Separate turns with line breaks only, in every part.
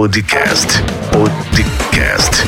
Podcast. Podcast.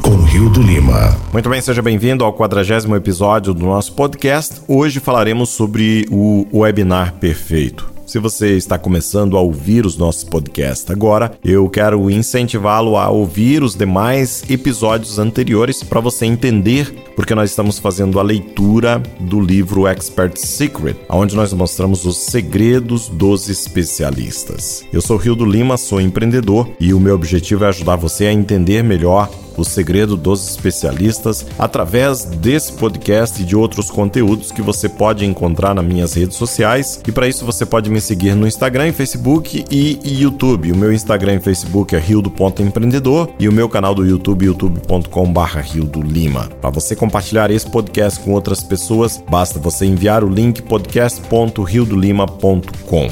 Com Rio do Lima.
Muito bem, seja bem-vindo ao quadragésimo episódio do nosso podcast. Hoje falaremos sobre o webinar perfeito. Se você está começando a ouvir os nossos podcasts agora, eu quero incentivá-lo a ouvir os demais episódios anteriores para você entender porque nós estamos fazendo a leitura do livro Expert Secret, onde nós mostramos os segredos dos especialistas. Eu sou Rio do Lima, sou empreendedor e o meu objetivo é ajudar você a entender melhor o segredo dos especialistas através desse podcast e de outros conteúdos que você pode encontrar nas minhas redes sociais. E para isso você pode me seguir no Instagram, Facebook e YouTube. O meu Instagram e Facebook é rio.empreendedor e o meu canal do YouTube youtube.com/barra Lima. Para você compartilhar esse podcast com outras pessoas, basta você enviar o link podcast.riodolima.com.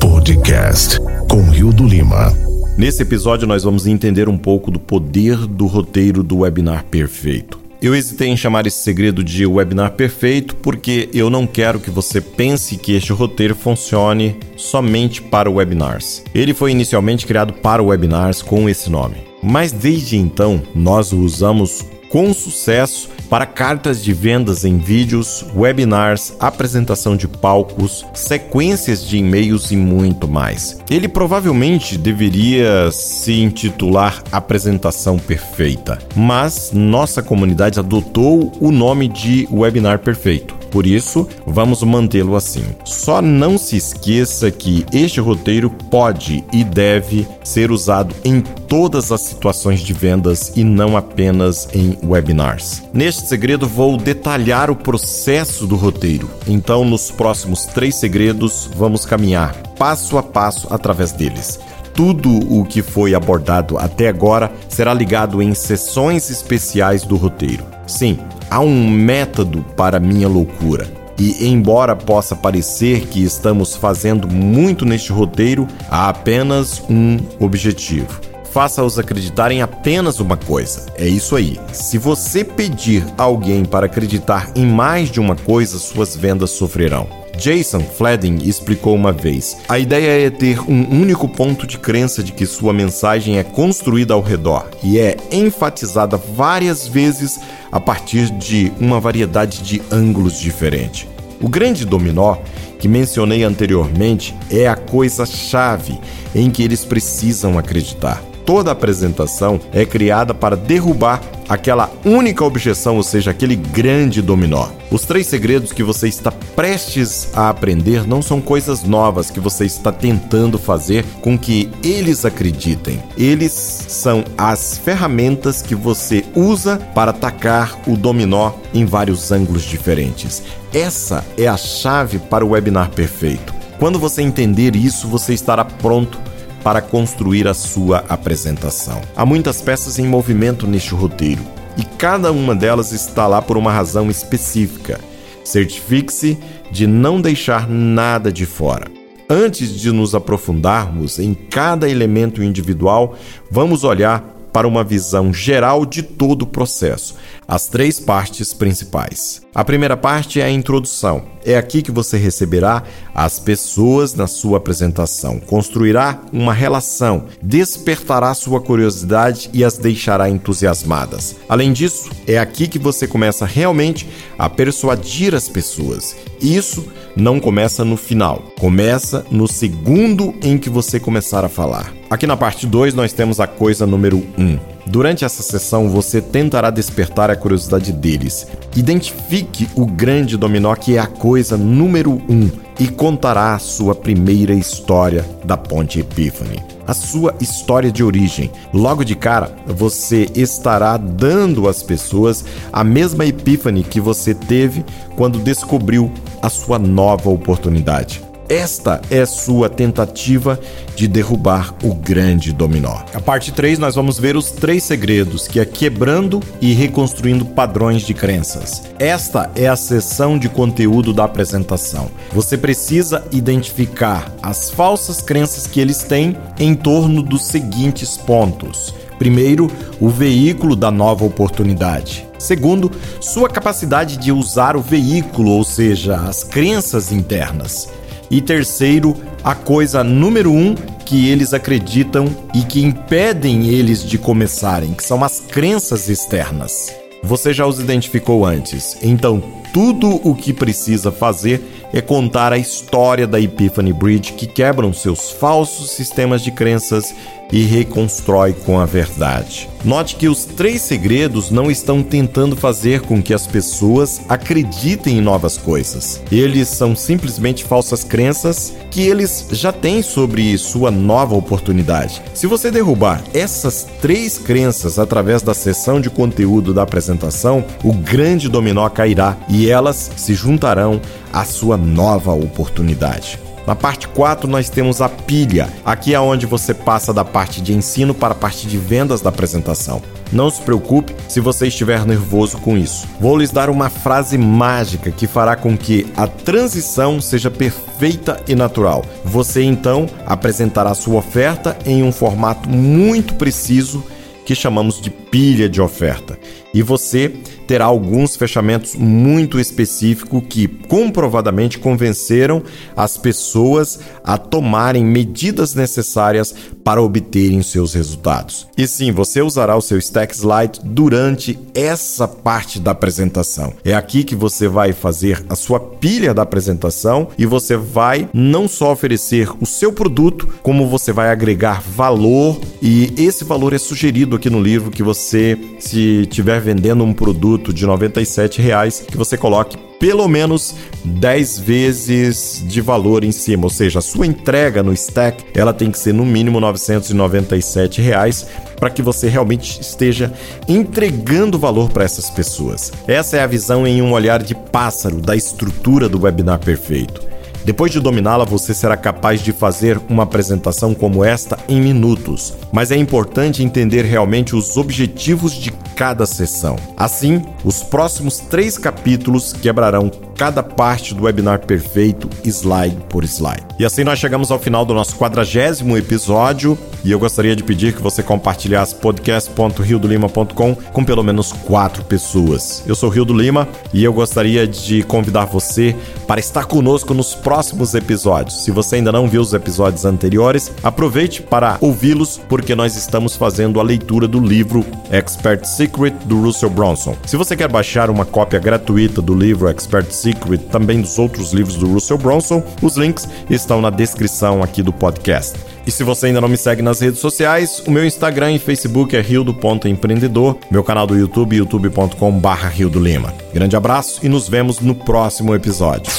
Podcast com Rio do Lima.
Nesse episódio, nós vamos entender um pouco do poder do roteiro do webinar perfeito. Eu hesitei em chamar esse segredo de webinar perfeito porque eu não quero que você pense que este roteiro funcione somente para webinars. Ele foi inicialmente criado para webinars com esse nome, mas desde então nós o usamos com sucesso para cartas de vendas em vídeos, webinars, apresentação de palcos, sequências de e-mails e muito mais. Ele provavelmente deveria se intitular Apresentação Perfeita, mas nossa comunidade adotou o nome de Webinar Perfeito. Por isso, vamos mantê-lo assim. Só não se esqueça que este roteiro pode e deve ser usado em todas as situações de vendas e não apenas em webinars. Neste segredo, vou detalhar o processo do roteiro. Então, nos próximos três segredos, vamos caminhar passo a passo através deles. Tudo o que foi abordado até agora será ligado em sessões especiais do roteiro. Sim, há um método para minha loucura. E embora possa parecer que estamos fazendo muito neste roteiro, há apenas um objetivo. Faça-os acreditar em apenas uma coisa. É isso aí. Se você pedir alguém para acreditar em mais de uma coisa, suas vendas sofrerão. Jason Fleding explicou uma vez: a ideia é ter um único ponto de crença de que sua mensagem é construída ao redor e é enfatizada várias vezes a partir de uma variedade de ângulos diferentes. O grande dominó que mencionei anteriormente é a coisa-chave em que eles precisam acreditar. Toda apresentação é criada para derrubar aquela única objeção, ou seja, aquele grande dominó. Os três segredos que você está prestes a aprender não são coisas novas que você está tentando fazer com que eles acreditem. Eles são as ferramentas que você usa para atacar o dominó em vários ângulos diferentes. Essa é a chave para o webinar perfeito. Quando você entender isso, você estará pronto para construir a sua apresentação. Há muitas peças em movimento neste roteiro e cada uma delas está lá por uma razão específica. Certifique-se de não deixar nada de fora. Antes de nos aprofundarmos em cada elemento individual, vamos olhar para uma visão geral de todo o processo, as três partes principais. A primeira parte é a introdução. É aqui que você receberá as pessoas na sua apresentação, construirá uma relação, despertará sua curiosidade e as deixará entusiasmadas. Além disso, é aqui que você começa realmente a persuadir as pessoas. Isso não começa no final, começa no segundo em que você começar a falar. Aqui na parte 2 nós temos a coisa número 1. Um. Durante essa sessão você tentará despertar a curiosidade deles. Identifique o grande dominó que é a coisa número 1 um, e contará a sua primeira história da Ponte Epiphany a sua história de origem. Logo de cara, você estará dando às pessoas a mesma epífane que você teve quando descobriu a sua nova oportunidade. Esta é sua tentativa de derrubar o grande dominó. A parte 3 nós vamos ver os três segredos, que é quebrando e reconstruindo padrões de crenças. Esta é a seção de conteúdo da apresentação. Você precisa identificar as falsas crenças que eles têm em torno dos seguintes pontos. Primeiro, o veículo da nova oportunidade. Segundo, sua capacidade de usar o veículo, ou seja, as crenças internas. E terceiro, a coisa número um que eles acreditam e que impedem eles de começarem, que são as crenças externas. Você já os identificou antes, então tudo o que precisa fazer é contar a história da Epiphany Bridge que quebram seus falsos sistemas de crenças e reconstrói com a verdade. Note que os três segredos não estão tentando fazer com que as pessoas acreditem em novas coisas. Eles são simplesmente falsas crenças que eles já têm sobre sua nova oportunidade. Se você derrubar essas três crenças através da sessão de conteúdo da apresentação, o grande dominó cairá e elas se juntarão à sua nova oportunidade. Na parte 4 nós temos a pilha. Aqui é onde você passa da parte de ensino para a parte de vendas da apresentação. Não se preocupe se você estiver nervoso com isso. Vou lhes dar uma frase mágica que fará com que a transição seja perfeita e natural. Você então apresentará sua oferta em um formato muito preciso que chamamos de pilha de oferta. E você terá alguns fechamentos muito específicos que comprovadamente convenceram as pessoas a tomarem medidas necessárias para obterem seus resultados. E sim, você usará o seu Stack Slide durante essa parte da apresentação. É aqui que você vai fazer a sua pilha da apresentação e você vai não só oferecer o seu produto, como você vai agregar valor e esse valor é sugerido aqui no livro que você se tiver vendendo um produto de 97 reais, que você coloque pelo menos 10 vezes de valor em cima, ou seja, a sua entrega no stack, ela tem que ser no mínimo 997 reais para que você realmente esteja entregando valor para essas pessoas. Essa é a visão em um olhar de pássaro da estrutura do webinar perfeito. Depois de dominá-la, você será capaz de fazer uma apresentação como esta em minutos. Mas é importante entender realmente os objetivos de cada sessão. Assim, os próximos três capítulos quebrarão cada parte do webinar perfeito, slide por slide. E assim nós chegamos ao final do nosso quadragésimo episódio e eu gostaria de pedir que você compartilhasse podcast.riodolima.com com pelo menos quatro pessoas. Eu sou Rio do Lima e eu gostaria de convidar você para estar conosco nos próximos episódios. Se você ainda não viu os episódios anteriores, aproveite para ouvi-los porque nós estamos fazendo a leitura do livro Expert Secret do Russell Bronson. Se você quer baixar uma cópia gratuita do livro Expert Secret, também dos outros livros do Russell Bronson, os links estão na descrição aqui do podcast. E se você ainda não me segue nas redes sociais, o meu Instagram e Facebook é rio.empreendedor, meu canal do YouTube youtube.com/barra Rio do Lima. Grande abraço e nos vemos no próximo episódio.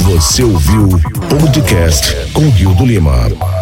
Você ouviu o podcast com Rio do Lima.